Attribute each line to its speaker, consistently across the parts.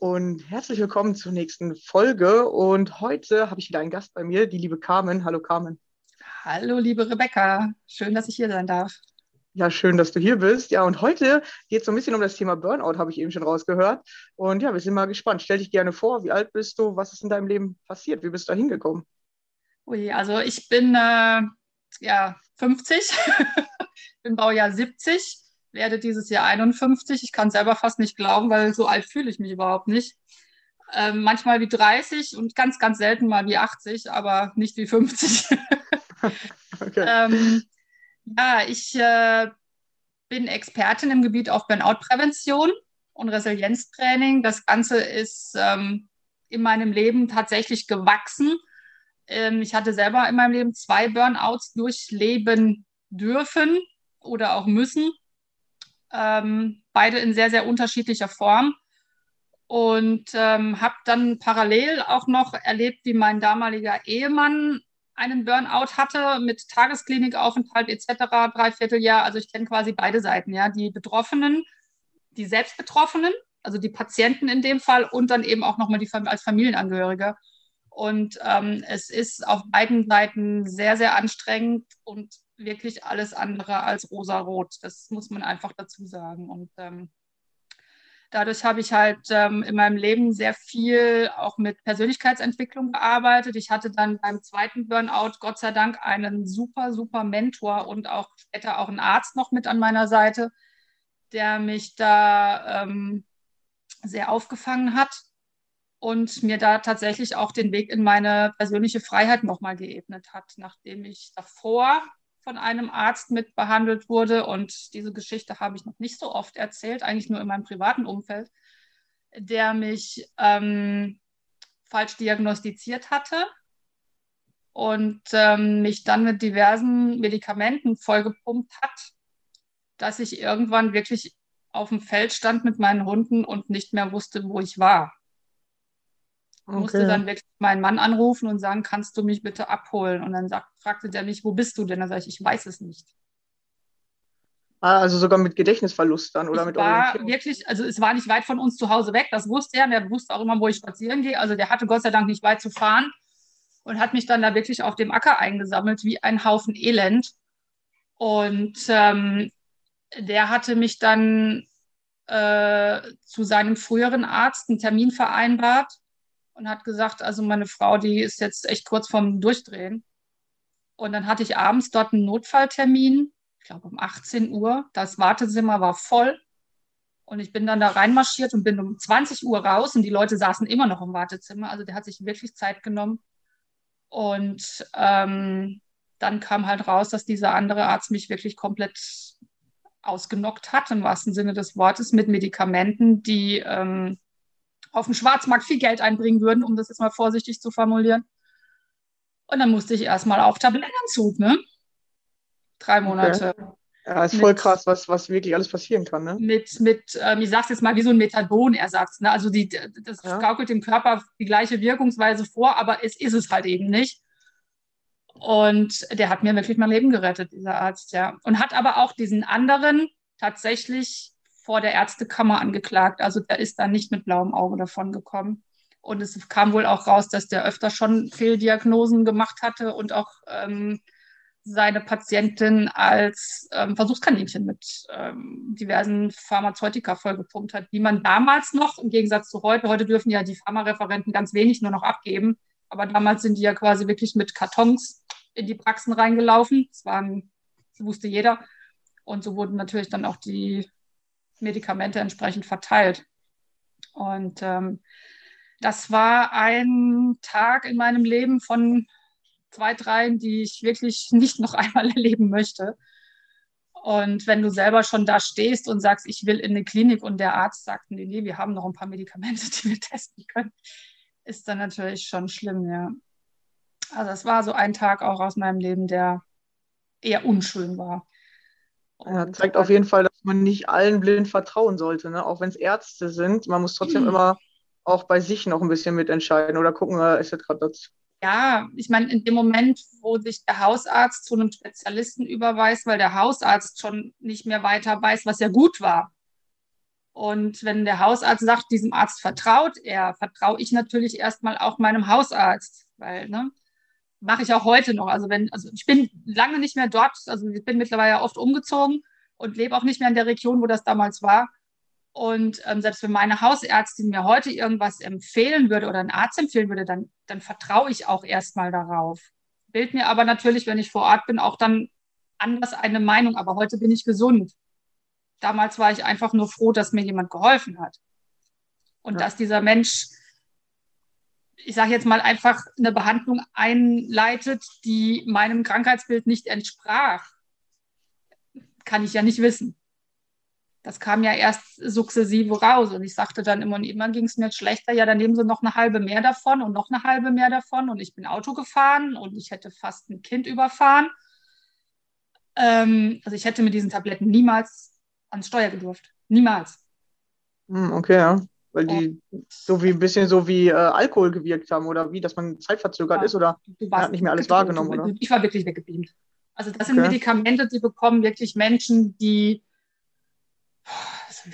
Speaker 1: und herzlich willkommen zur nächsten Folge. Und heute habe ich wieder einen Gast bei mir, die liebe Carmen. Hallo Carmen.
Speaker 2: Hallo liebe Rebecca. Schön, dass ich hier sein darf.
Speaker 1: Ja, schön, dass du hier bist. Ja, und heute geht es so ein bisschen um das Thema Burnout, habe ich eben schon rausgehört. Und ja, wir sind mal gespannt. Stell dich gerne vor, wie alt bist du? Was ist in deinem Leben passiert? Wie bist du da hingekommen?
Speaker 2: Ui, also ich bin äh, ja 50, bin Baujahr 70, werde dieses Jahr 51. Ich kann selber fast nicht glauben, weil so alt fühle ich mich überhaupt nicht. Ähm, manchmal wie 30 und ganz, ganz selten mal wie 80, aber nicht wie 50. okay. ähm, ja, ich äh, bin Expertin im Gebiet auf Burnout-Prävention und Resilienztraining. Das Ganze ist ähm, in meinem Leben tatsächlich gewachsen. Ähm, ich hatte selber in meinem Leben zwei Burnouts durchleben dürfen oder auch müssen. Ähm, beide in sehr, sehr unterschiedlicher Form. Und ähm, habe dann parallel auch noch erlebt, wie mein damaliger Ehemann einen Burnout hatte mit Tagesklinikaufenthalt etc., Dreivierteljahr. Also ich kenne quasi beide Seiten, ja, die Betroffenen, die Selbstbetroffenen, also die Patienten in dem Fall und dann eben auch nochmal die als Familienangehörige. Und ähm, es ist auf beiden Seiten sehr, sehr anstrengend und wirklich alles andere als rosarot. Das muss man einfach dazu sagen. Und ähm, Dadurch habe ich halt ähm, in meinem Leben sehr viel auch mit Persönlichkeitsentwicklung gearbeitet. Ich hatte dann beim zweiten Burnout Gott sei Dank einen super, super Mentor und auch später auch einen Arzt noch mit an meiner Seite, der mich da ähm, sehr aufgefangen hat und mir da tatsächlich auch den Weg in meine persönliche Freiheit nochmal geebnet hat, nachdem ich davor von einem Arzt mit behandelt wurde. Und diese Geschichte habe ich noch nicht so oft erzählt, eigentlich nur in meinem privaten Umfeld, der mich ähm, falsch diagnostiziert hatte und ähm, mich dann mit diversen Medikamenten vollgepumpt hat, dass ich irgendwann wirklich auf dem Feld stand mit meinen Hunden und nicht mehr wusste, wo ich war. Ich okay. musste dann wirklich meinen Mann anrufen und sagen, kannst du mich bitte abholen? Und dann sagt, fragte der mich, wo bist du denn? Dann sage ich, ich weiß es nicht.
Speaker 1: Ah, also sogar mit Gedächtnisverlust dann oder
Speaker 2: ich
Speaker 1: mit
Speaker 2: war wirklich, also es war nicht weit von uns zu Hause weg, das wusste er. Und der wusste auch immer, wo ich spazieren gehe. Also der hatte Gott sei Dank nicht weit zu fahren und hat mich dann da wirklich auf dem Acker eingesammelt, wie ein Haufen Elend. Und ähm, der hatte mich dann äh, zu seinem früheren Arzt einen Termin vereinbart und hat gesagt, also meine Frau, die ist jetzt echt kurz vorm Durchdrehen. Und dann hatte ich abends dort einen Notfalltermin, ich glaube um 18 Uhr. Das Wartezimmer war voll. Und ich bin dann da reinmarschiert und bin um 20 Uhr raus und die Leute saßen immer noch im Wartezimmer. Also der hat sich wirklich Zeit genommen. Und ähm, dann kam halt raus, dass dieser andere Arzt mich wirklich komplett ausgenockt hat, im wahrsten Sinne des Wortes, mit Medikamenten, die ähm, auf dem Schwarzmarkt viel Geld einbringen würden, um das jetzt mal vorsichtig zu formulieren. Und dann musste ich erstmal auf Tablettenentzug, ne? Drei Monate. Okay.
Speaker 1: Ja, ist voll mit, krass, was, was wirklich alles passieren kann, ne?
Speaker 2: Mit, mit ähm, ich sag's jetzt mal, wie so ein Methadon-Ersatz. Ne? Also die, das ja. gaukelt dem Körper die gleiche Wirkungsweise vor, aber es ist es halt eben nicht. Und der hat mir wirklich mein Leben gerettet, dieser Arzt, ja. Und hat aber auch diesen anderen tatsächlich vor der Ärztekammer angeklagt. Also der ist dann nicht mit blauem Auge davon gekommen. Und es kam wohl auch raus, dass der öfter schon Fehldiagnosen gemacht hatte und auch ähm, seine Patientin als ähm, Versuchskaninchen mit ähm, diversen Pharmazeutika vollgepumpt hat, die man damals noch, im Gegensatz zu heute, heute dürfen ja die Pharmareferenten ganz wenig nur noch abgeben, aber damals sind die ja quasi wirklich mit Kartons in die Praxen reingelaufen. Das, waren, das wusste jeder. Und so wurden natürlich dann auch die Medikamente entsprechend verteilt. Und ähm, das war ein Tag in meinem Leben von zwei, dreien, die ich wirklich nicht noch einmal erleben möchte. Und wenn du selber schon da stehst und sagst, ich will in eine Klinik und der Arzt sagt, nee, nee, wir haben noch ein paar Medikamente, die wir testen können, ist dann natürlich schon schlimm, ja. Also es war so ein Tag auch aus meinem Leben, der eher unschön war.
Speaker 1: Und ja, zeigt auf jeden Fall, dass man nicht allen blind vertrauen sollte, ne? auch wenn es Ärzte sind. Man muss trotzdem mhm. immer auch bei sich noch ein bisschen mitentscheiden oder gucken, äh, ist jetzt gerade das
Speaker 2: ja, ich meine, in dem Moment, wo sich der Hausarzt zu einem Spezialisten überweist, weil der Hausarzt schon nicht mehr weiter weiß, was ja gut war. Und wenn der Hausarzt sagt, diesem Arzt vertraut er, vertraue ich natürlich erstmal auch meinem Hausarzt, weil, ne, mache ich auch heute noch. Also wenn, also ich bin lange nicht mehr dort, also ich bin mittlerweile oft umgezogen und lebe auch nicht mehr in der Region, wo das damals war. Und ähm, selbst wenn meine Hausärztin mir heute irgendwas empfehlen würde oder einen Arzt empfehlen würde, dann, dann vertraue ich auch erstmal darauf. Bild mir aber natürlich, wenn ich vor Ort bin, auch dann anders eine Meinung. Aber heute bin ich gesund. Damals war ich einfach nur froh, dass mir jemand geholfen hat. Und ja. dass dieser Mensch, ich sage jetzt mal, einfach eine Behandlung einleitet, die meinem Krankheitsbild nicht entsprach, kann ich ja nicht wissen das kam ja erst sukzessive raus. Und ich sagte dann immer, und immer ging es mir schlechter, ja, dann nehmen sie noch eine halbe mehr davon und noch eine halbe mehr davon. Und ich bin Auto gefahren und ich hätte fast ein Kind überfahren. Ähm, also ich hätte mit diesen Tabletten niemals ans Steuer gedurft. Niemals.
Speaker 1: Hm, okay, ja. Weil die so wie ein bisschen so wie äh, Alkohol gewirkt haben oder wie, dass man zeitverzögert ja, ist oder man hat nicht mehr alles wahrgenommen, oder?
Speaker 2: Ich war wirklich weggebeamt. Also das sind okay. Medikamente, die bekommen wirklich Menschen, die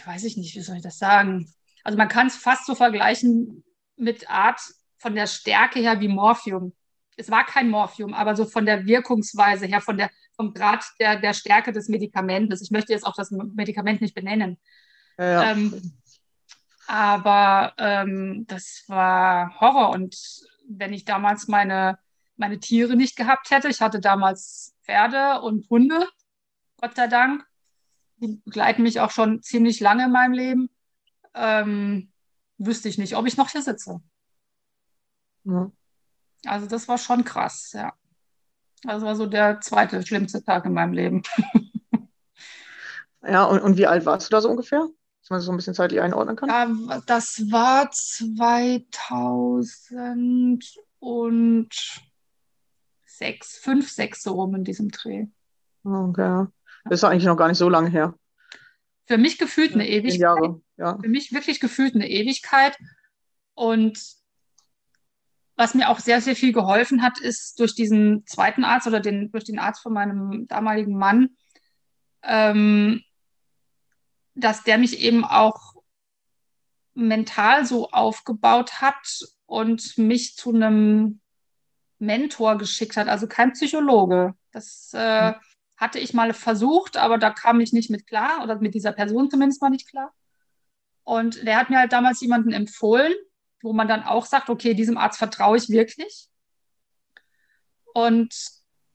Speaker 2: weiß ich nicht, wie soll ich das sagen? Also man kann es fast so vergleichen mit Art von der Stärke her wie Morphium. Es war kein Morphium, aber so von der Wirkungsweise her, von der, vom Grad der, der Stärke des Medikamentes. Ich möchte jetzt auch das Medikament nicht benennen. Ja. Ähm, aber ähm, das war Horror. Und wenn ich damals meine, meine Tiere nicht gehabt hätte, ich hatte damals Pferde und Hunde, Gott sei Dank, die begleiten mich auch schon ziemlich lange in meinem Leben, ähm, wüsste ich nicht, ob ich noch hier sitze. Ja. Also das war schon krass, ja. Das war so der zweite schlimmste Tag in meinem Leben.
Speaker 1: ja, und, und wie alt warst du da so ungefähr? Dass man das so ein bisschen zeitlich einordnen kann?
Speaker 2: Ja, das war 2006, 5, 6 so rum in diesem Dreh.
Speaker 1: Okay. Das ist eigentlich noch gar nicht so lange her.
Speaker 2: für mich gefühlt eine Ewigkeit.
Speaker 1: Jahre, ja.
Speaker 2: Für mich wirklich gefühlt eine Ewigkeit. Und was mir auch sehr, sehr viel geholfen hat, ist durch diesen zweiten Arzt oder den, durch den Arzt von meinem damaligen Mann, ähm, dass der mich eben auch mental so aufgebaut hat und mich zu einem Mentor geschickt hat, also kein Psychologe. Das äh, mhm. hatte ich mal versucht, aber da kam ich nicht mit klar oder mit dieser Person zumindest mal nicht klar. Und der hat mir halt damals jemanden empfohlen, wo man dann auch sagt, okay, diesem Arzt vertraue ich wirklich. Und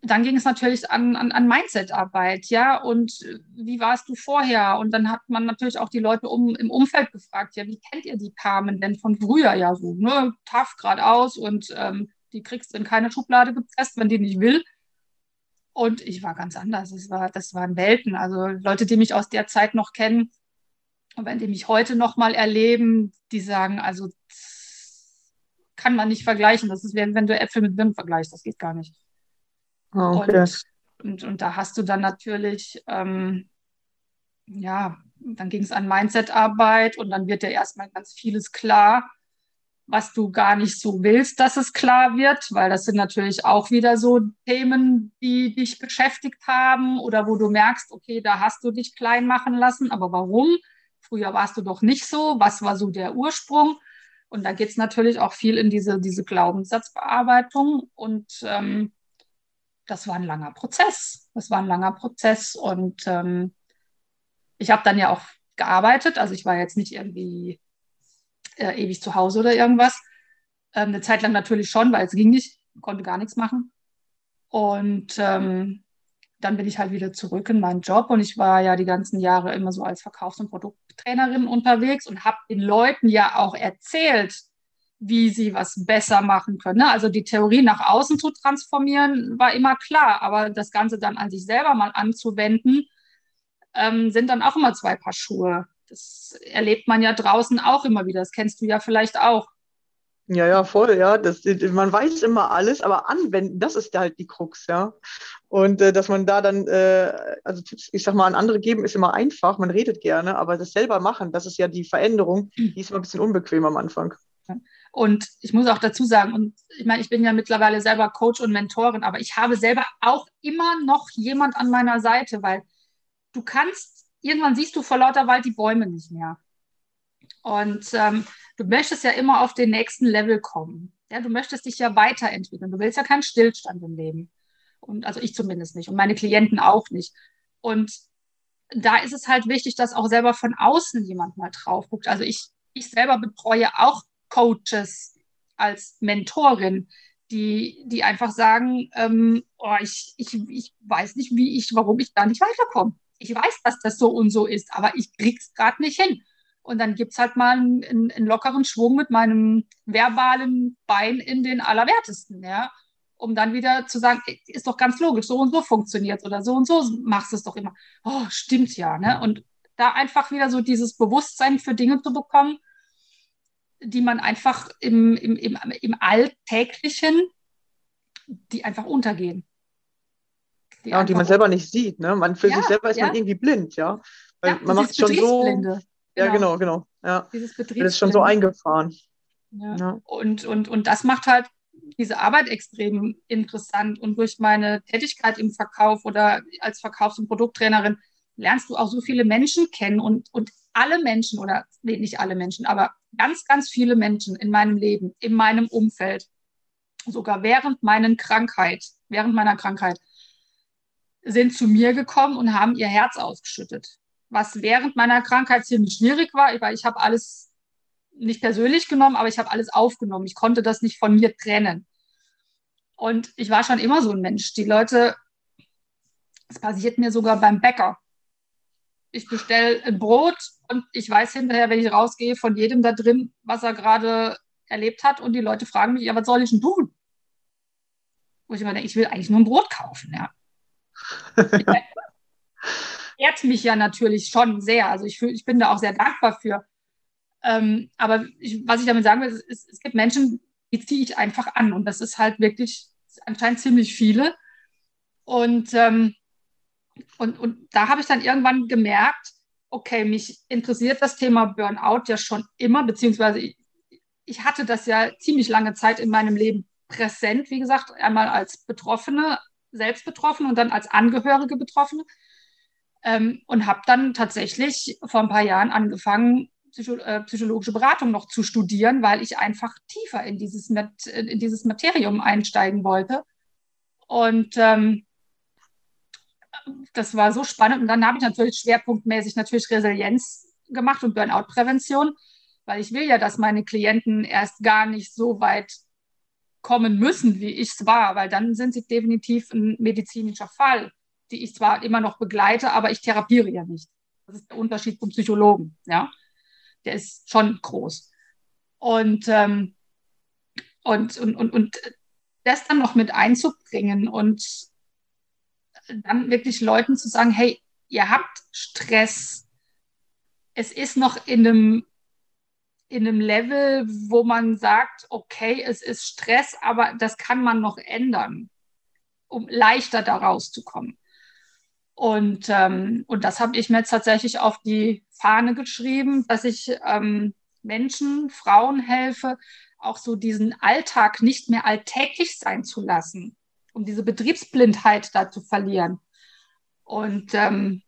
Speaker 2: dann ging es natürlich an, an, an Mindset-Arbeit, ja, und wie warst du vorher? Und dann hat man natürlich auch die Leute um, im Umfeld gefragt, ja, wie kennt ihr die Carmen denn von früher ja so, ne, tough geradeaus und ähm, die kriegst du in keine Schublade gepresst, wenn die nicht will. Und ich war ganz anders. Das, war, das waren Welten. Also Leute, die mich aus der Zeit noch kennen und wenn die mich heute noch mal erleben, die sagen, also kann man nicht vergleichen. Das ist, wenn, wenn du Äpfel mit Birnen vergleichst. Das geht gar nicht.
Speaker 1: Ah, okay.
Speaker 2: Und, und, und, da hast du dann natürlich, ähm, ja, dann ging es an Mindset-Arbeit und dann wird dir erstmal ganz vieles klar, was du gar nicht so willst, dass es klar wird, weil das sind natürlich auch wieder so Themen, die dich beschäftigt haben oder wo du merkst, okay, da hast du dich klein machen lassen, aber warum? Früher warst du doch nicht so. Was war so der Ursprung? Und da geht es natürlich auch viel in diese, diese Glaubenssatzbearbeitung und ähm, das war ein langer Prozess. Das war ein langer Prozess und ähm, ich habe dann ja auch gearbeitet. Also ich war jetzt nicht irgendwie äh, ewig zu Hause oder irgendwas. Ähm, eine Zeit lang natürlich schon, weil es ging nicht, konnte gar nichts machen. Und ähm, dann bin ich halt wieder zurück in meinen Job und ich war ja die ganzen Jahre immer so als Verkaufs- und Produkttrainerin unterwegs und habe den Leuten ja auch erzählt, wie sie was besser machen können. Ne? Also die Theorie nach außen zu transformieren war immer klar, aber das Ganze dann an sich selber mal anzuwenden, ähm, sind dann auch immer zwei Paar Schuhe. Das erlebt man ja draußen auch immer wieder. Das kennst du ja vielleicht auch.
Speaker 1: Ja, ja, voll, ja. Das, man weiß immer alles, aber anwenden, das ist halt die Krux, ja. Und äh, dass man da dann, äh, also Tipps, ich sag mal, an andere geben, ist immer einfach, man redet gerne, aber das selber machen, das ist ja die Veränderung, die ist immer ein bisschen unbequem am Anfang.
Speaker 2: Und ich muss auch dazu sagen, und ich meine, ich bin ja mittlerweile selber Coach und Mentorin, aber ich habe selber auch immer noch jemand an meiner Seite, weil du kannst, irgendwann siehst du vor lauter Wald die Bäume nicht mehr. Und ähm, du möchtest ja immer auf den nächsten Level kommen. Ja, du möchtest dich ja weiterentwickeln. Du willst ja keinen Stillstand im Leben. Und also ich zumindest nicht und meine Klienten auch nicht. Und da ist es halt wichtig, dass auch selber von außen jemand mal drauf guckt. Also ich, ich selber betreue auch Coaches als Mentorin, die, die einfach sagen, ähm, oh, ich, ich, ich weiß nicht, wie ich, warum ich da nicht weiterkomme. Ich weiß, dass das so und so ist, aber ich krieg's gerade nicht hin. Und dann gibt es halt mal einen, einen, lockeren Schwung mit meinem verbalen Bein in den Allerwertesten, ja. Um dann wieder zu sagen, ist doch ganz logisch, so und so funktioniert oder so und so machst du es doch immer. Oh, stimmt ja, ne? Und da einfach wieder so dieses Bewusstsein für Dinge zu bekommen, die man einfach im, im, im, im Alltäglichen, die einfach untergehen.
Speaker 1: Die ja, und die man selber nicht sieht. Ne? Man, für ja, sich selber ist ja. man irgendwie blind, ja. Weil ja, man macht schon so. Genau. Ja, genau, genau. Ja. Dieses Das ist schon so eingefahren.
Speaker 2: Ja. Und, und, und das macht halt diese Arbeit extrem interessant. Und durch meine Tätigkeit im Verkauf oder als Verkaufs- und Produkttrainerin lernst du auch so viele Menschen kennen und, und alle Menschen oder nee, nicht alle Menschen, aber ganz, ganz viele Menschen in meinem Leben, in meinem Umfeld, sogar während meiner Krankheit, während meiner Krankheit, sind zu mir gekommen und haben ihr Herz ausgeschüttet. Was während meiner Krankheit ziemlich schwierig war, weil ich habe alles nicht persönlich genommen, aber ich habe alles aufgenommen. Ich konnte das nicht von mir trennen. Und ich war schon immer so ein Mensch. Die Leute, es passiert mir sogar beim Bäcker ich bestelle ein Brot und ich weiß hinterher, wenn ich rausgehe, von jedem da drin, was er gerade erlebt hat. Und die Leute fragen mich, ja, was soll ich denn tun? Wo ich immer denke, ich will eigentlich nur ein Brot kaufen, ja. ehrt mich ja natürlich schon sehr. Also ich, ich bin da auch sehr dankbar für. Ähm, aber ich, was ich damit sagen will, ist, es gibt Menschen, die ziehe ich einfach an. Und das ist halt wirklich anscheinend ziemlich viele. Und ähm, und, und da habe ich dann irgendwann gemerkt, okay, mich interessiert das Thema Burnout ja schon immer, beziehungsweise ich, ich hatte das ja ziemlich lange Zeit in meinem Leben präsent, wie gesagt, einmal als Betroffene, selbst Betroffene und dann als Angehörige Betroffene. Ähm, und habe dann tatsächlich vor ein paar Jahren angefangen, Psycho äh, psychologische Beratung noch zu studieren, weil ich einfach tiefer in dieses, in dieses Materium einsteigen wollte. Und ähm, das war so spannend. Und dann habe ich natürlich schwerpunktmäßig natürlich Resilienz gemacht und Burnout-Prävention, weil ich will ja, dass meine Klienten erst gar nicht so weit kommen müssen, wie ich es war, weil dann sind sie definitiv ein medizinischer Fall, die ich zwar immer noch begleite, aber ich therapiere ja nicht. Das ist der Unterschied zum Psychologen, ja. Der ist schon groß. Und, ähm, und, und, und, und das dann noch mit einzubringen und dann wirklich Leuten zu sagen, hey, ihr habt Stress. Es ist noch in einem, in einem Level, wo man sagt, okay, es ist Stress, aber das kann man noch ändern, um leichter da rauszukommen. Und, ähm, und das habe ich mir jetzt tatsächlich auf die Fahne geschrieben, dass ich ähm, Menschen, Frauen helfe, auch so diesen Alltag nicht mehr alltäglich sein zu lassen um diese Betriebsblindheit da zu verlieren. Und, ähm,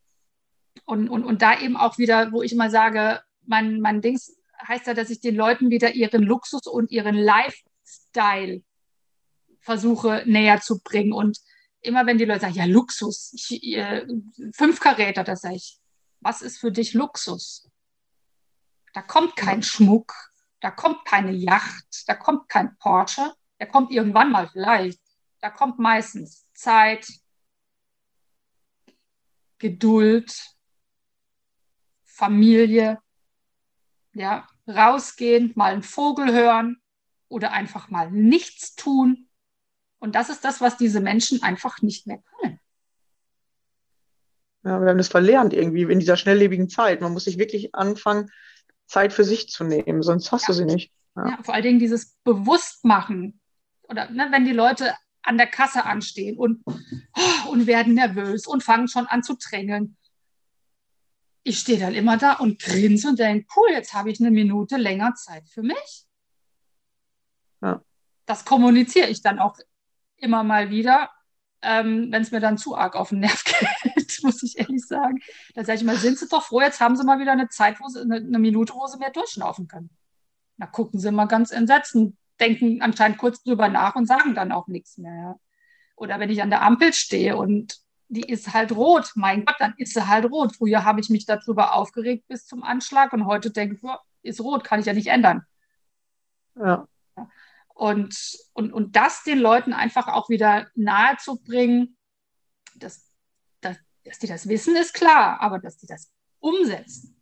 Speaker 2: und, und, und da eben auch wieder, wo ich immer sage, mein, mein Dings heißt ja, dass ich den Leuten wieder ihren Luxus und ihren Lifestyle versuche näher zu bringen. Und immer wenn die Leute sagen, ja, Luxus, ich, äh, fünf Karäter, da sage ich, was ist für dich Luxus? Da kommt kein Schmuck, da kommt keine Yacht, da kommt kein Porsche, der kommt irgendwann mal vielleicht da kommt meistens Zeit, Geduld, Familie, ja, rausgehen, mal einen Vogel hören oder einfach mal nichts tun. Und das ist das, was diese Menschen einfach nicht mehr können.
Speaker 1: Ja, wir haben das verlernt irgendwie in dieser schnelllebigen Zeit. Man muss sich wirklich anfangen, Zeit für sich zu nehmen, sonst hast ja. du sie nicht.
Speaker 2: Ja. ja. vor allen Dingen dieses Bewusstmachen. Oder ne, wenn die Leute an der Kasse anstehen und, oh, und werden nervös und fangen schon an zu drängeln. Ich stehe dann immer da und grinse und denke, cool, jetzt habe ich eine Minute länger Zeit für mich. Ja. Das kommuniziere ich dann auch immer mal wieder, ähm, wenn es mir dann zu arg auf den Nerv geht, muss ich ehrlich sagen. Da sage ich mal, sind Sie doch froh, jetzt haben Sie mal wieder eine Zeit, wo Sie, eine, eine Minute, wo Sie mehr durchschnaufen können. Da gucken Sie mal ganz entsetzt denken anscheinend kurz drüber nach und sagen dann auch nichts mehr. Oder wenn ich an der Ampel stehe und die ist halt rot, mein Gott, dann ist sie halt rot. Früher habe ich mich darüber aufgeregt bis zum Anschlag und heute denke ich, ist rot, kann ich ja nicht ändern. Ja. Und, und, und das den Leuten einfach auch wieder nahe zu bringen, dass, dass, dass die das wissen, ist klar, aber dass die das umsetzen,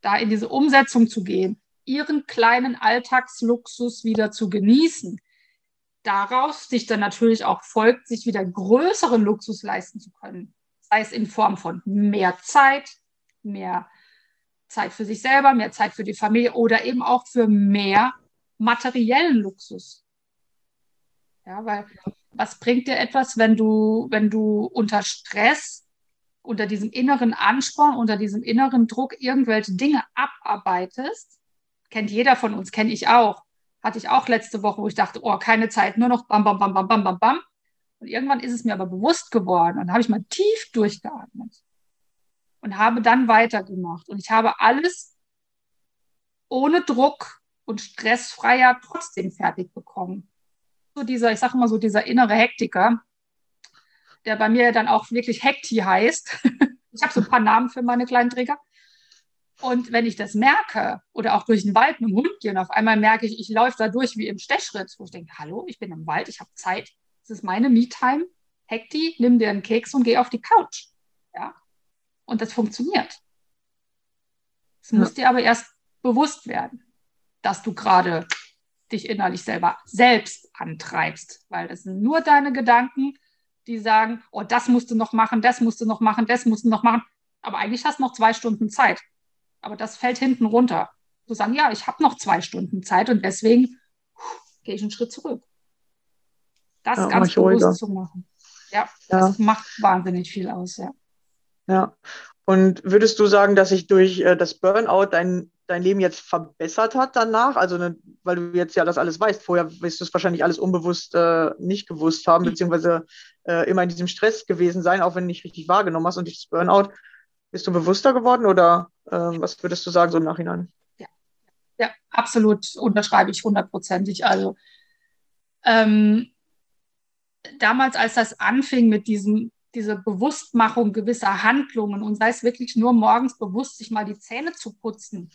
Speaker 2: da in diese Umsetzung zu gehen, ihren kleinen Alltagsluxus wieder zu genießen. Daraus sich dann natürlich auch folgt, sich wieder größeren Luxus leisten zu können. Sei es in Form von mehr Zeit, mehr Zeit für sich selber, mehr Zeit für die Familie oder eben auch für mehr materiellen Luxus. Ja, weil was bringt dir etwas, wenn du, wenn du unter Stress, unter diesem inneren Ansporn, unter diesem inneren Druck irgendwelche Dinge abarbeitest, kennt jeder von uns, kenne ich auch. Hatte ich auch letzte Woche, wo ich dachte, oh, keine Zeit, nur noch bam, bam, bam, bam, bam, bam, bam. Und irgendwann ist es mir aber bewusst geworden und habe ich mal tief durchgeatmet und habe dann weitergemacht. Und ich habe alles ohne Druck und stressfreier trotzdem fertig bekommen. So dieser, ich sage mal so, dieser innere Hektiker, der bei mir dann auch wirklich Hekti heißt. ich habe so ein paar Namen für meine kleinen Träger. Und wenn ich das merke oder auch durch den Wald mit dem Hund gehe und auf einmal merke ich, ich laufe da durch wie im Stechschritt, wo ich denke, hallo, ich bin im Wald, ich habe Zeit, das ist meine Me-Time, Hekti, nimm dir einen Keks und geh auf die Couch. Ja? Und das funktioniert. Es ja. muss dir aber erst bewusst werden, dass du gerade dich innerlich selber selbst antreibst, weil das sind nur deine Gedanken, die sagen, oh, das musst du noch machen, das musst du noch machen, das musst du noch machen. Aber eigentlich hast du noch zwei Stunden Zeit. Aber das fällt hinten runter. Zu sagen, ja, ich habe noch zwei Stunden Zeit und deswegen gehe ich einen Schritt zurück. Das ja, ganz bewusst zu machen. Ja, ja, das macht wahnsinnig viel aus, ja.
Speaker 1: Ja. Und würdest du sagen, dass sich durch äh, das Burnout dein, dein Leben jetzt verbessert hat danach? Also, ne, weil du jetzt ja das alles weißt. Vorher wirst du es wahrscheinlich alles unbewusst äh, nicht gewusst haben, beziehungsweise äh, immer in diesem Stress gewesen sein, auch wenn du nicht richtig wahrgenommen hast. Und durch das Burnout bist du bewusster geworden oder äh, was würdest du sagen so im Nachhinein?
Speaker 2: Ja, ja absolut unterschreibe ich hundertprozentig. Also, ähm, damals, als das anfing mit diesem diese Bewusstmachung gewisser Handlungen und sei es wirklich nur morgens bewusst, sich mal die Zähne zu putzen.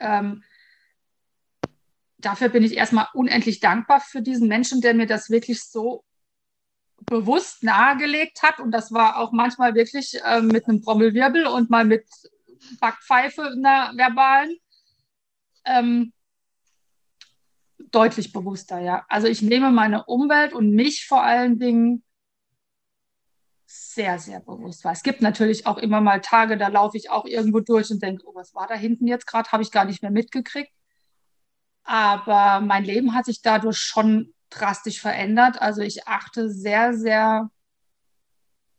Speaker 2: Ähm, dafür bin ich erstmal unendlich dankbar für diesen Menschen, der mir das wirklich so bewusst nahegelegt hat. Und das war auch manchmal wirklich äh, mit einem Trommelwirbel und mal mit Backpfeife einer verbalen. Ähm, deutlich bewusster, ja. Also ich nehme meine Umwelt und mich vor allen Dingen sehr, sehr bewusst war. Es gibt natürlich auch immer mal Tage, da laufe ich auch irgendwo durch und denke, oh, was war da hinten jetzt gerade? Habe ich gar nicht mehr mitgekriegt. Aber mein Leben hat sich dadurch schon drastisch verändert. Also ich achte sehr, sehr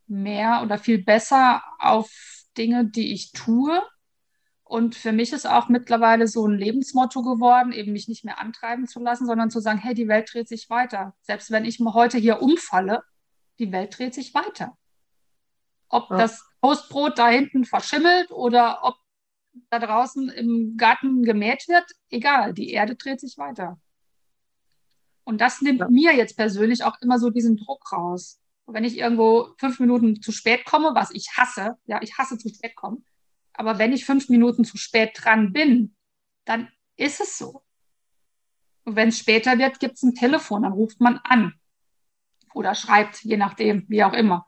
Speaker 2: mehr oder viel besser auf Dinge, die ich tue. Und für mich ist auch mittlerweile so ein Lebensmotto geworden, eben mich nicht mehr antreiben zu lassen, sondern zu sagen, hey, die Welt dreht sich weiter. Selbst wenn ich heute hier umfalle, die Welt dreht sich weiter. Ob ja. das Toastbrot da hinten verschimmelt oder ob da draußen im Garten gemäht wird, egal, die Erde dreht sich weiter. Und das nimmt ja. mir jetzt persönlich auch immer so diesen Druck raus. wenn ich irgendwo fünf Minuten zu spät komme, was ich hasse, ja, ich hasse zu spät kommen, aber wenn ich fünf Minuten zu spät dran bin, dann ist es so. Und wenn es später wird, gibt es ein Telefon, dann ruft man an oder schreibt, je nachdem, wie auch immer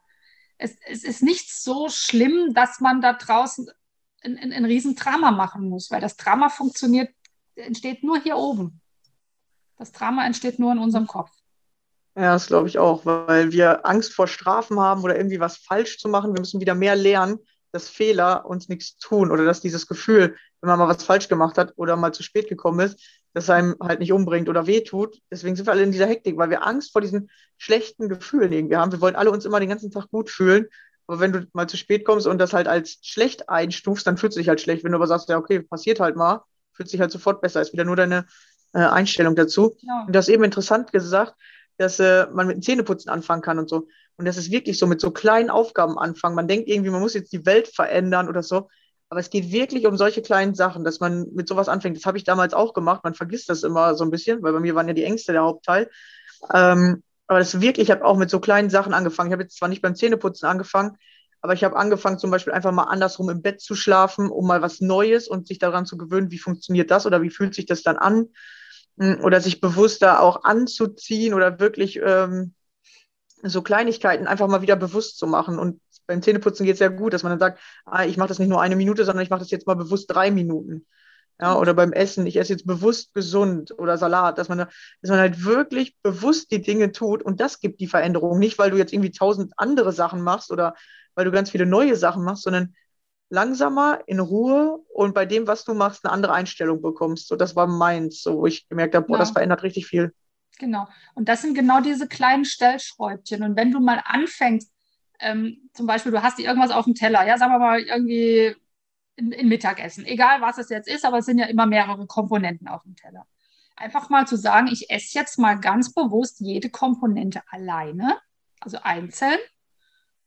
Speaker 2: es, es ist nicht so schlimm, dass man da draußen ein, ein, ein Riesendrama machen muss, weil das Drama funktioniert, entsteht nur hier oben. Das Drama entsteht nur in unserem Kopf.
Speaker 1: Ja, das glaube ich auch, weil wir Angst vor Strafen haben oder irgendwie was falsch zu machen. Wir müssen wieder mehr lernen, dass Fehler uns nichts tun oder dass dieses Gefühl, wenn man mal was falsch gemacht hat oder mal zu spät gekommen ist, dass einem halt nicht umbringt oder wehtut. Deswegen sind wir alle in dieser Hektik, weil wir Angst vor diesen schlechten Gefühlen irgendwie haben. Wir wollen alle uns immer den ganzen Tag gut fühlen. Aber wenn du mal zu spät kommst und das halt als schlecht einstufst, dann fühlst du dich halt schlecht. Wenn du aber sagst, ja, okay, passiert halt mal, fühlt sich halt sofort besser. Ist wieder nur deine äh, Einstellung dazu. Ja. Und das eben interessant gesagt, dass äh, man mit dem Zähneputzen anfangen kann und so. Und das ist wirklich so mit so kleinen Aufgaben anfangen. Man denkt irgendwie, man muss jetzt die Welt verändern oder so. Aber es geht wirklich um solche kleinen Sachen, dass man mit sowas anfängt. Das habe ich damals auch gemacht. Man vergisst das immer so ein bisschen, weil bei mir waren ja die Ängste der Hauptteil. Ähm, aber das ist wirklich, ich habe auch mit so kleinen Sachen angefangen. Ich habe jetzt zwar nicht beim Zähneputzen angefangen, aber ich habe angefangen, zum Beispiel einfach mal andersrum im Bett zu schlafen, um mal was Neues und sich daran zu gewöhnen, wie funktioniert das oder wie fühlt sich das dann an. Oder sich bewusster auch anzuziehen oder wirklich ähm, so Kleinigkeiten einfach mal wieder bewusst zu machen. Und beim Zähneputzen geht es ja gut, dass man dann sagt, ah, ich mache das nicht nur eine Minute, sondern ich mache das jetzt mal bewusst drei Minuten. Ja, oder beim Essen, ich esse jetzt bewusst gesund oder Salat, dass man, dass man halt wirklich bewusst die Dinge tut und das gibt die Veränderung. Nicht, weil du jetzt irgendwie tausend andere Sachen machst oder weil du ganz viele neue Sachen machst, sondern langsamer, in Ruhe und bei dem, was du machst, eine andere Einstellung bekommst. So, das war meins, so, wo ich gemerkt habe, boah, ja. das verändert richtig viel.
Speaker 2: Genau. Und das sind genau diese kleinen Stellschräubchen. Und wenn du mal anfängst, ähm, zum Beispiel, du hast irgendwas auf dem Teller, ja, sagen wir mal irgendwie in, in Mittagessen, egal was es jetzt ist, aber es sind ja immer mehrere Komponenten auf dem Teller. Einfach mal zu sagen, ich esse jetzt mal ganz bewusst jede Komponente alleine, also einzeln,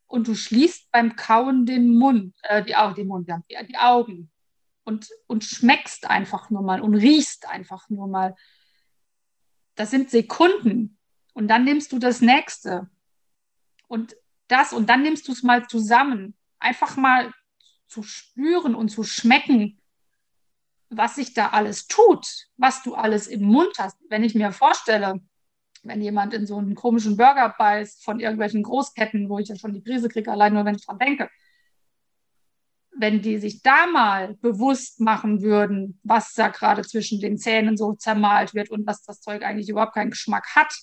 Speaker 2: und du schließt beim Kauen den Mund, äh, die, oh, den Mund, die, die Augen und, und schmeckst einfach nur mal und riechst einfach nur mal das sind Sekunden. Und dann nimmst du das nächste. Und das, und dann nimmst du es mal zusammen. Einfach mal zu spüren und zu schmecken, was sich da alles tut, was du alles im Mund hast. Wenn ich mir vorstelle, wenn jemand in so einen komischen Burger beißt von irgendwelchen Großketten, wo ich ja schon die Krise kriege, allein nur wenn ich dran denke, wenn die sich da mal bewusst machen würden, was da gerade zwischen den Zähnen so zermalt wird und dass das Zeug eigentlich überhaupt keinen Geschmack hat,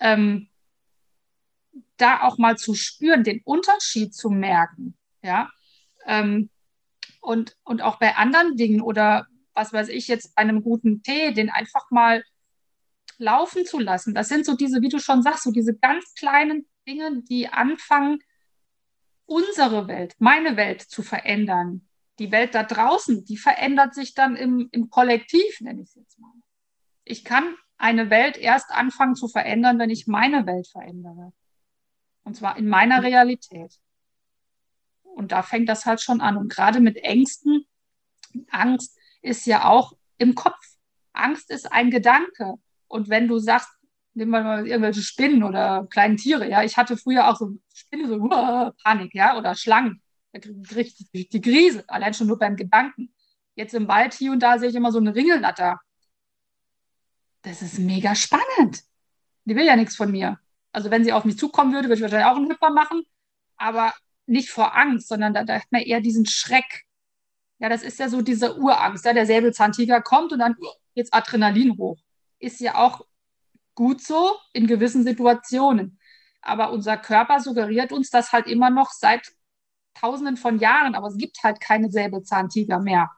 Speaker 2: ähm, da auch mal zu spüren, den Unterschied zu merken, ja, ähm, und, und auch bei anderen Dingen oder was weiß ich jetzt bei einem guten Tee, den einfach mal laufen zu lassen. Das sind so diese, wie du schon sagst, so diese ganz kleinen Dinge, die anfangen, unsere Welt, meine Welt zu verändern. Die Welt da draußen, die verändert sich dann im, im Kollektiv, nenne ich es jetzt mal. Ich kann eine Welt erst anfangen zu verändern, wenn ich meine Welt verändere. Und zwar in meiner Realität. Und da fängt das halt schon an. Und gerade mit Ängsten, Angst ist ja auch im Kopf. Angst ist ein Gedanke. Und wenn du sagst, nehmen wir mal irgendwelche Spinnen oder kleine Tiere, ja, ich hatte früher auch so Spinnen, so uh, Panik, ja, oder Schlangen. Da kriege ich die Krise, allein schon nur beim Gedanken. Jetzt im Wald hier und da sehe ich immer so eine Ringelnatter. Das ist mega spannend. Die will ja nichts von mir. Also wenn sie auf mich zukommen würde, würde ich wahrscheinlich auch einen Hüpfer machen, aber nicht vor Angst, sondern da, da hat man eher diesen Schreck. Ja, das ist ja so diese Urangst. Ja, der Säbelzahntiger kommt und dann jetzt Adrenalin hoch. Ist ja auch gut so in gewissen Situationen. Aber unser Körper suggeriert uns das halt immer noch seit Tausenden von Jahren, aber es gibt halt keine Säbelzahntiger mehr.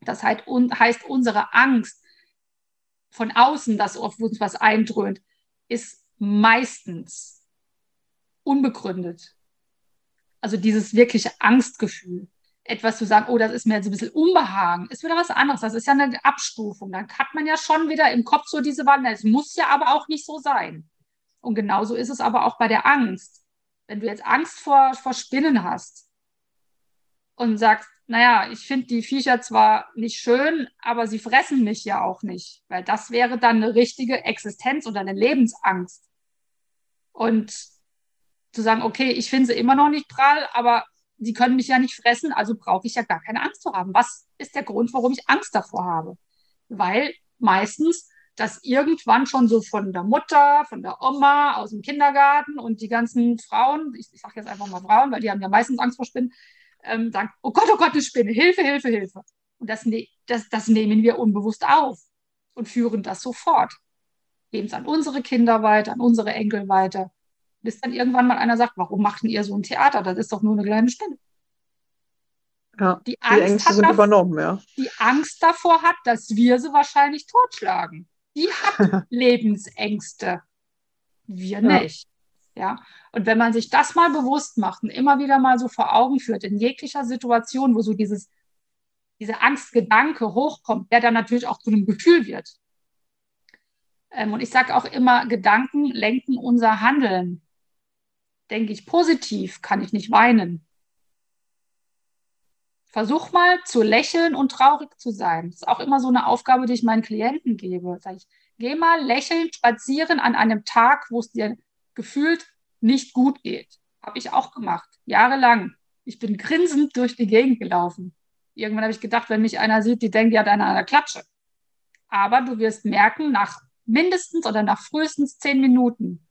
Speaker 2: Das heißt, unsere Angst von außen, dass auf uns was eindröhnt, ist meistens unbegründet. Also dieses wirkliche Angstgefühl. Etwas zu sagen, oh, das ist mir jetzt ein bisschen Unbehagen, ist wieder was anderes. Das ist ja eine Abstufung. Dann hat man ja schon wieder im Kopf so diese Wandel. Es muss ja aber auch nicht so sein. Und genauso ist es aber auch bei der Angst. Wenn du jetzt Angst vor, vor Spinnen hast und sagst, naja, ich finde die Viecher zwar nicht schön, aber sie fressen mich ja auch nicht, weil das wäre dann eine richtige Existenz oder eine Lebensangst. Und zu sagen, okay, ich finde sie immer noch nicht prall, aber sie können mich ja nicht fressen, also brauche ich ja gar keine Angst zu haben. Was ist der Grund, warum ich Angst davor habe? Weil meistens das irgendwann schon so von der Mutter, von der Oma, aus dem Kindergarten und die ganzen Frauen, ich, ich sage jetzt einfach mal Frauen, weil die haben ja meistens Angst vor Spinnen, ähm, sagen, oh Gott, oh Gott, eine Spinne, Hilfe, Hilfe, Hilfe. Und das, ne das, das nehmen wir unbewusst auf und führen das sofort. Geben es an unsere Kinder weiter, an unsere Enkel weiter. Bis dann irgendwann mal einer sagt, warum macht ihr so ein Theater? Das ist doch nur eine kleine Spinne.
Speaker 1: Ja, die, Angst die Ängste sind davor, übernommen, ja.
Speaker 2: Die Angst davor hat, dass wir sie wahrscheinlich totschlagen. Die hat Lebensängste. Wir ja. nicht. Ja, und wenn man sich das mal bewusst macht und immer wieder mal so vor Augen führt, in jeglicher Situation, wo so dieses, diese Angstgedanke hochkommt, der dann natürlich auch zu einem Gefühl wird. Ähm, und ich sage auch immer, Gedanken lenken unser Handeln. Denke ich positiv, kann ich nicht weinen. Versuch mal zu lächeln und traurig zu sein. Das ist auch immer so eine Aufgabe, die ich meinen Klienten gebe. Sag ich, geh mal lächelnd spazieren an einem Tag, wo es dir gefühlt nicht gut geht. Habe ich auch gemacht, jahrelang. Ich bin grinsend durch die Gegend gelaufen. Irgendwann habe ich gedacht, wenn mich einer sieht, die denkt, die hat eine an der Klatsche. Aber du wirst merken, nach mindestens oder nach frühestens zehn Minuten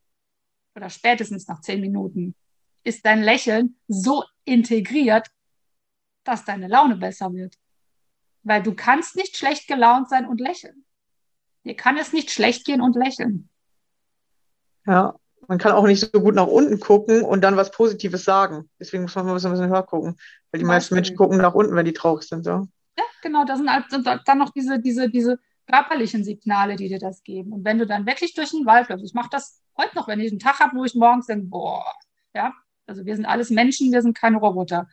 Speaker 2: oder spätestens nach zehn Minuten ist dein Lächeln so integriert, dass deine Laune besser wird. Weil du kannst nicht schlecht gelaunt sein und lächeln. Dir kann es nicht schlecht gehen und lächeln.
Speaker 1: Ja, man kann auch nicht so gut nach unten gucken und dann was Positives sagen. Deswegen muss man mal ein bisschen höher gucken. Weil die meisten Menschen gucken nach unten, wenn die traurig sind. So.
Speaker 2: Ja, genau. Da sind halt, dann noch diese, diese, diese körperlichen Signale, die dir das geben. Und wenn du dann wirklich durch den Wald läufst, ich mache das heute noch, wenn ich einen Tag habe, wo ich morgens denke, boah, ja, also wir sind alles Menschen, wir sind keine Roboter.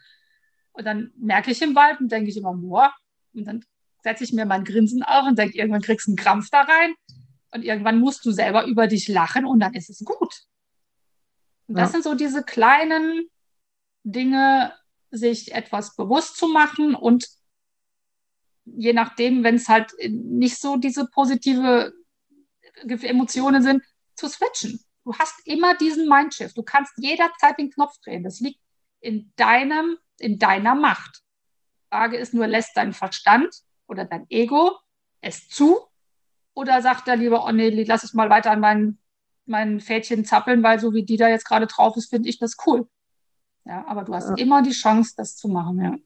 Speaker 2: Und dann merke ich im Wald und denke ich immer, boah, und dann setze ich mir mein Grinsen auf und denke, irgendwann kriegst du einen Krampf da rein und irgendwann musst du selber über dich lachen und dann ist es gut. Und das ja. sind so diese kleinen Dinge, sich etwas bewusst zu machen und je nachdem, wenn es halt nicht so diese positive Emotionen sind, zu switchen. Du hast immer diesen Mindshift. Du kannst jederzeit den Knopf drehen. Das liegt in deinem, in deiner Macht. Die Frage ist nur, lässt dein Verstand oder dein Ego es zu oder sagt er lieber, oh nee, lass ich mal weiter an meinen, meinen Fädchen zappeln, weil so wie die da jetzt gerade drauf ist, finde ich das cool. Ja, aber du hast ja. immer die Chance, das zu machen, ja.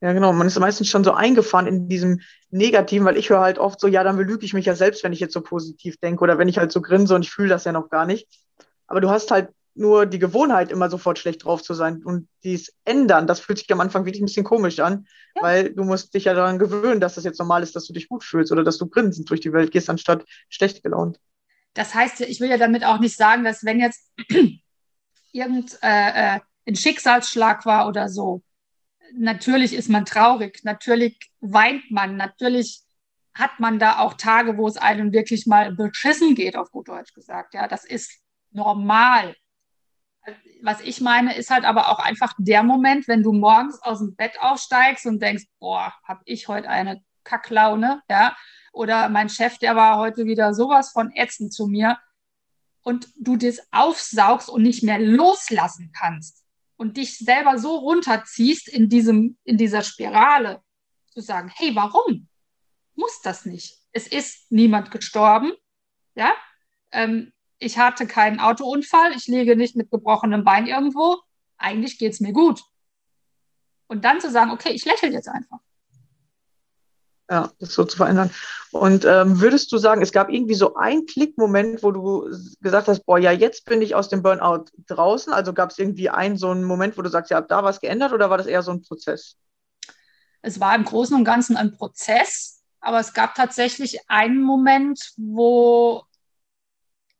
Speaker 1: Ja, genau. Man ist meistens schon so eingefahren in diesem Negativen, weil ich höre halt oft so, ja, dann belüge ich mich ja selbst, wenn ich jetzt so positiv denke oder wenn ich halt so grinse und ich fühle das ja noch gar nicht. Aber du hast halt nur die Gewohnheit, immer sofort schlecht drauf zu sein. Und dies ändern, das fühlt sich am Anfang wirklich ein bisschen komisch an, ja. weil du musst dich ja daran gewöhnen, dass das jetzt normal ist, dass du dich gut fühlst oder dass du grinsend durch die Welt gehst, anstatt schlecht gelaunt.
Speaker 2: Das heißt, ich will ja damit auch nicht sagen, dass wenn jetzt irgendein äh, äh Schicksalsschlag war oder so. Natürlich ist man traurig, natürlich weint man, natürlich hat man da auch Tage, wo es einem wirklich mal beschissen geht, auf gut Deutsch gesagt. Ja, das ist normal. Was ich meine, ist halt aber auch einfach der Moment, wenn du morgens aus dem Bett aufsteigst und denkst, boah, hab ich heute eine Kacklaune, ja, oder mein Chef, der war heute wieder sowas von ätzend zu mir und du das aufsaugst und nicht mehr loslassen kannst und dich selber so runterziehst in diesem, in dieser Spirale, zu sagen, hey, warum? Muss das nicht. Es ist niemand gestorben, ja, ähm, ich hatte keinen Autounfall, ich liege nicht mit gebrochenem Bein irgendwo, eigentlich geht es mir gut. Und dann zu sagen, okay, ich lächle jetzt einfach.
Speaker 1: Ja, das so zu verändern. Und ähm, würdest du sagen, es gab irgendwie so einen Klickmoment, wo du gesagt hast, boah, ja, jetzt bin ich aus dem Burnout draußen? Also gab es irgendwie einen so einen Moment, wo du sagst, ja, da was geändert oder war das eher so ein Prozess?
Speaker 2: Es war im Großen und Ganzen ein Prozess, aber es gab tatsächlich einen Moment, wo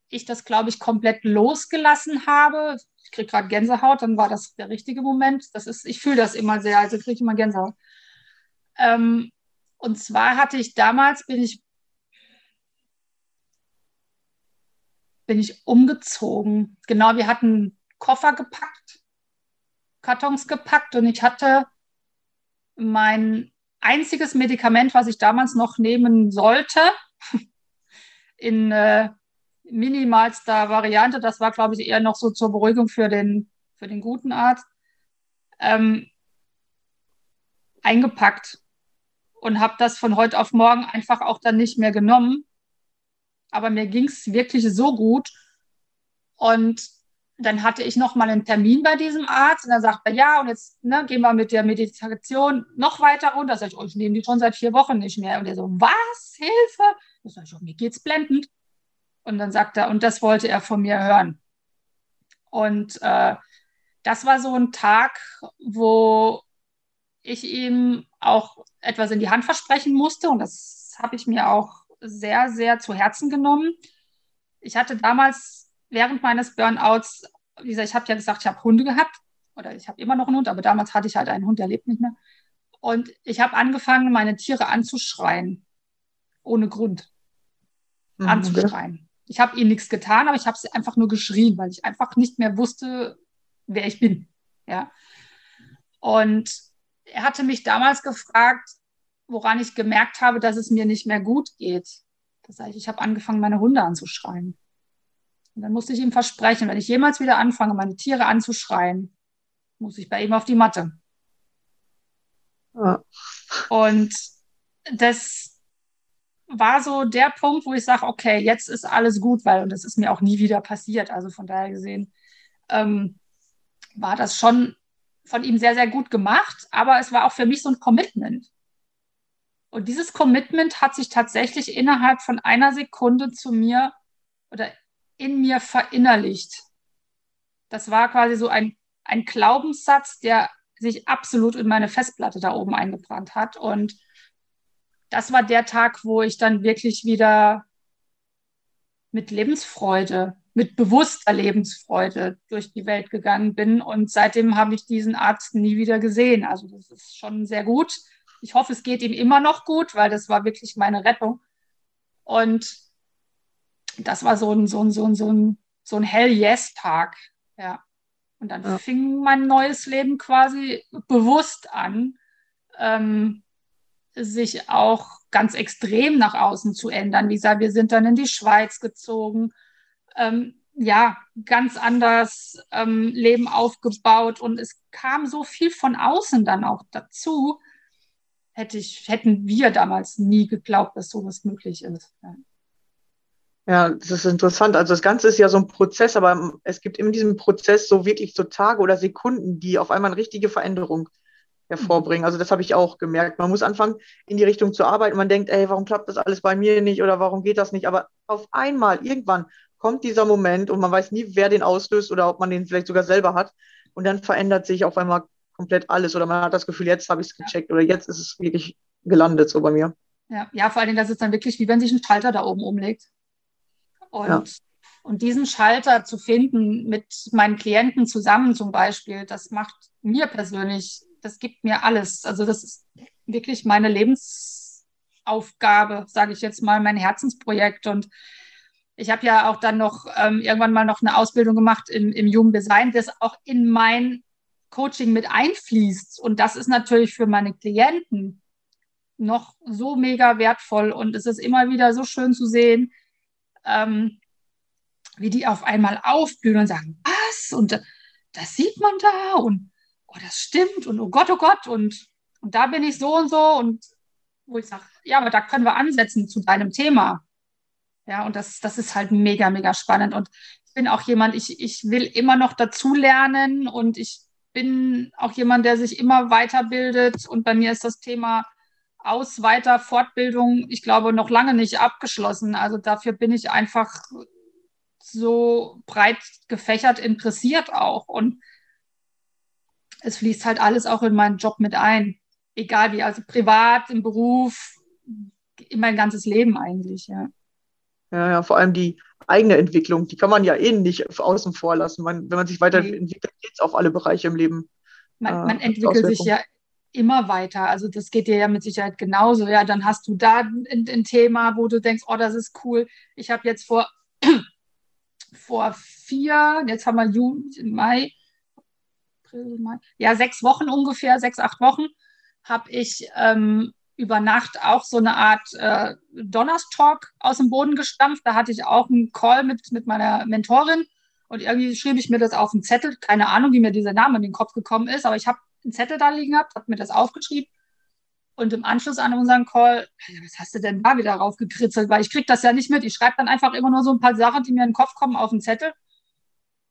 Speaker 2: ich das, glaube ich, komplett losgelassen habe. Ich kriege gerade Gänsehaut, dann war das der richtige Moment. Das ist, ich fühle das immer sehr, also kriege ich immer Gänsehaut. Ähm, und zwar hatte ich damals, bin ich, bin ich umgezogen. Genau, wir hatten Koffer gepackt, Kartons gepackt und ich hatte mein einziges Medikament, was ich damals noch nehmen sollte, in äh, minimalster Variante. Das war, glaube ich, eher noch so zur Beruhigung für den, für den guten Arzt. Ähm, eingepackt und habe das von heute auf morgen einfach auch dann nicht mehr genommen. Aber mir ging es wirklich so gut. Und dann hatte ich noch mal einen Termin bei diesem Arzt und dann sagt er, ja, und jetzt ne, gehen wir mit der Meditation noch weiter runter. Sag ich, oh, ich nehme die schon seit vier Wochen nicht mehr. Und er so, was? Hilfe? Da sage ich, oh, mir geht's blendend. Und dann sagt er, und das wollte er von mir hören. Und äh, das war so ein Tag, wo ich ihm auch etwas in die Hand versprechen musste. Und das habe ich mir auch sehr, sehr zu Herzen genommen. Ich hatte damals während meines Burnouts, wie gesagt, ich habe ja gesagt, ich habe Hunde gehabt oder ich habe immer noch einen Hund, aber damals hatte ich halt einen Hund, der lebt nicht mehr. Und ich habe angefangen, meine Tiere anzuschreien, ohne Grund. Mhm. Anzuschreien. Ich habe ihnen nichts getan, aber ich habe sie einfach nur geschrien, weil ich einfach nicht mehr wusste, wer ich bin. Ja. Und er hatte mich damals gefragt, woran ich gemerkt habe, dass es mir nicht mehr gut geht. Das heißt, ich habe angefangen, meine Hunde anzuschreien. Und dann musste ich ihm versprechen, wenn ich jemals wieder anfange, meine Tiere anzuschreien, muss ich bei ihm auf die Matte. Ja. Und das war so der Punkt, wo ich sage, okay, jetzt ist alles gut, weil, und das ist mir auch nie wieder passiert. Also von daher gesehen, ähm, war das schon von ihm sehr, sehr gut gemacht, aber es war auch für mich so ein Commitment. Und dieses Commitment hat sich tatsächlich innerhalb von einer Sekunde zu mir oder in mir verinnerlicht. Das war quasi so ein, ein Glaubenssatz, der sich absolut in meine Festplatte da oben eingebrannt hat. Und das war der Tag, wo ich dann wirklich wieder mit Lebensfreude mit bewusster Lebensfreude durch die Welt gegangen bin. Und seitdem habe ich diesen Arzt nie wieder gesehen. Also das ist schon sehr gut. Ich hoffe, es geht ihm immer noch gut, weil das war wirklich meine Rettung. Und das war so ein, so ein, so ein, so ein, so ein Hell-Yes-Tag. Ja. Und dann ja. fing mein neues Leben quasi bewusst an, ähm, sich auch ganz extrem nach außen zu ändern. Wie gesagt, wir sind dann in die Schweiz gezogen ähm, ja, ganz anders ähm, Leben aufgebaut und es kam so viel von außen dann auch dazu. Hätte ich, hätten wir damals nie geglaubt, dass sowas möglich ist. Ja.
Speaker 1: Ja, das ist interessant. Also das Ganze ist ja so ein Prozess, aber es gibt in diesem Prozess so wirklich so Tage oder Sekunden, die auf einmal eine richtige Veränderung hervorbringen. Also das habe ich auch gemerkt. Man muss anfangen, in die Richtung zu arbeiten. Man denkt, ey, warum klappt das alles bei mir nicht oder warum geht das nicht? Aber auf einmal, irgendwann kommt dieser Moment und man weiß nie, wer den auslöst oder ob man den vielleicht sogar selber hat. Und dann verändert sich auf einmal komplett alles oder man hat das Gefühl, jetzt habe ich es gecheckt oder jetzt ist es wirklich gelandet so bei mir.
Speaker 2: Ja, ja, vor allen Dingen, das ist dann wirklich wie wenn sich ein Schalter da oben umlegt. Und, ja. Und diesen Schalter zu finden mit meinen Klienten zusammen zum Beispiel, das macht mir persönlich, das gibt mir alles. Also das ist wirklich meine Lebensaufgabe, sage ich jetzt mal, mein Herzensprojekt. Und ich habe ja auch dann noch ähm, irgendwann mal noch eine Ausbildung gemacht im, im Human Design, das auch in mein Coaching mit einfließt. Und das ist natürlich für meine Klienten noch so mega wertvoll. Und es ist immer wieder so schön zu sehen, ähm, wie die auf einmal aufblühen und sagen, was? Und das sieht man da und oh, das stimmt und oh Gott, oh Gott und, und da bin ich so und so und wo ich sage, ja, aber da können wir ansetzen zu deinem Thema. Ja, und das, das ist halt mega, mega spannend. Und ich bin auch jemand, ich, ich will immer noch dazulernen und ich bin auch jemand, der sich immer weiterbildet. Und bei mir ist das Thema Aus-, Weiter-, Fortbildung, ich glaube, noch lange nicht abgeschlossen. Also dafür bin ich einfach so breit gefächert interessiert auch. Und es fließt halt alles auch in meinen Job mit ein. Egal wie, also privat, im Beruf, in mein ganzes Leben eigentlich, ja.
Speaker 1: Ja, ja, vor allem die eigene Entwicklung, die kann man ja eh nicht außen vor lassen. Man, wenn man sich weiterentwickelt, geht es auf alle Bereiche im Leben.
Speaker 2: Man, äh, man entwickelt sich ja immer weiter. Also das geht dir ja mit Sicherheit genauso. Ja, dann hast du da ein, ein Thema, wo du denkst, oh, das ist cool. Ich habe jetzt vor, vor vier, jetzt haben wir Juni, Mai, April, Mai, ja, sechs Wochen ungefähr, sechs, acht Wochen, habe ich ähm, über Nacht auch so eine Art äh, Donnerstalk aus dem Boden gestampft. Da hatte ich auch einen Call mit, mit meiner Mentorin und irgendwie schrieb ich mir das auf einen Zettel. Keine Ahnung, wie mir dieser Name in den Kopf gekommen ist, aber ich habe einen Zettel da liegen gehabt, habe mir das aufgeschrieben und im Anschluss an unseren Call, was hast du denn da wieder raufgekritzelt? Weil ich kriege das ja nicht mit. Ich schreibe dann einfach immer nur so ein paar Sachen, die mir in den Kopf kommen, auf den Zettel.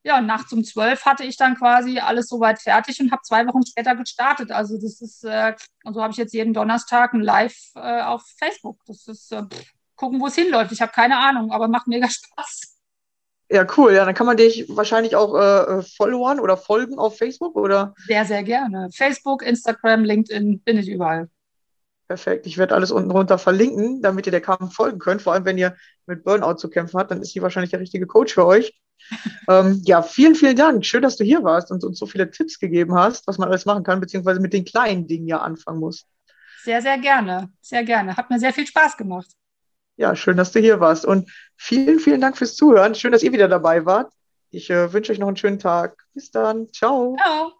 Speaker 2: Ja, nachts um zwölf hatte ich dann quasi alles soweit fertig und habe zwei Wochen später gestartet. Also das ist, äh, und so habe ich jetzt jeden Donnerstag ein Live äh, auf Facebook. Das ist, äh, gucken, wo es hinläuft. Ich habe keine Ahnung, aber macht mega Spaß.
Speaker 1: Ja, cool. Ja, dann kann man dich wahrscheinlich auch äh, followern oder folgen auf Facebook, oder?
Speaker 2: Sehr, sehr gerne. Facebook, Instagram, LinkedIn, bin ich überall.
Speaker 1: Perfekt. Ich werde alles unten runter verlinken, damit ihr der Kampf folgen könnt. Vor allem, wenn ihr mit Burnout zu kämpfen habt, dann ist sie wahrscheinlich der richtige Coach für euch. Ähm, ja, vielen, vielen Dank. Schön, dass du hier warst und uns so viele Tipps gegeben hast, was man alles machen kann, beziehungsweise mit den kleinen Dingen ja anfangen muss.
Speaker 2: Sehr, sehr gerne. Sehr gerne. Hat mir sehr viel Spaß gemacht.
Speaker 1: Ja, schön, dass du hier warst. Und vielen, vielen Dank fürs Zuhören. Schön, dass ihr wieder dabei wart. Ich äh, wünsche euch noch einen schönen Tag. Bis dann. Ciao. Ciao.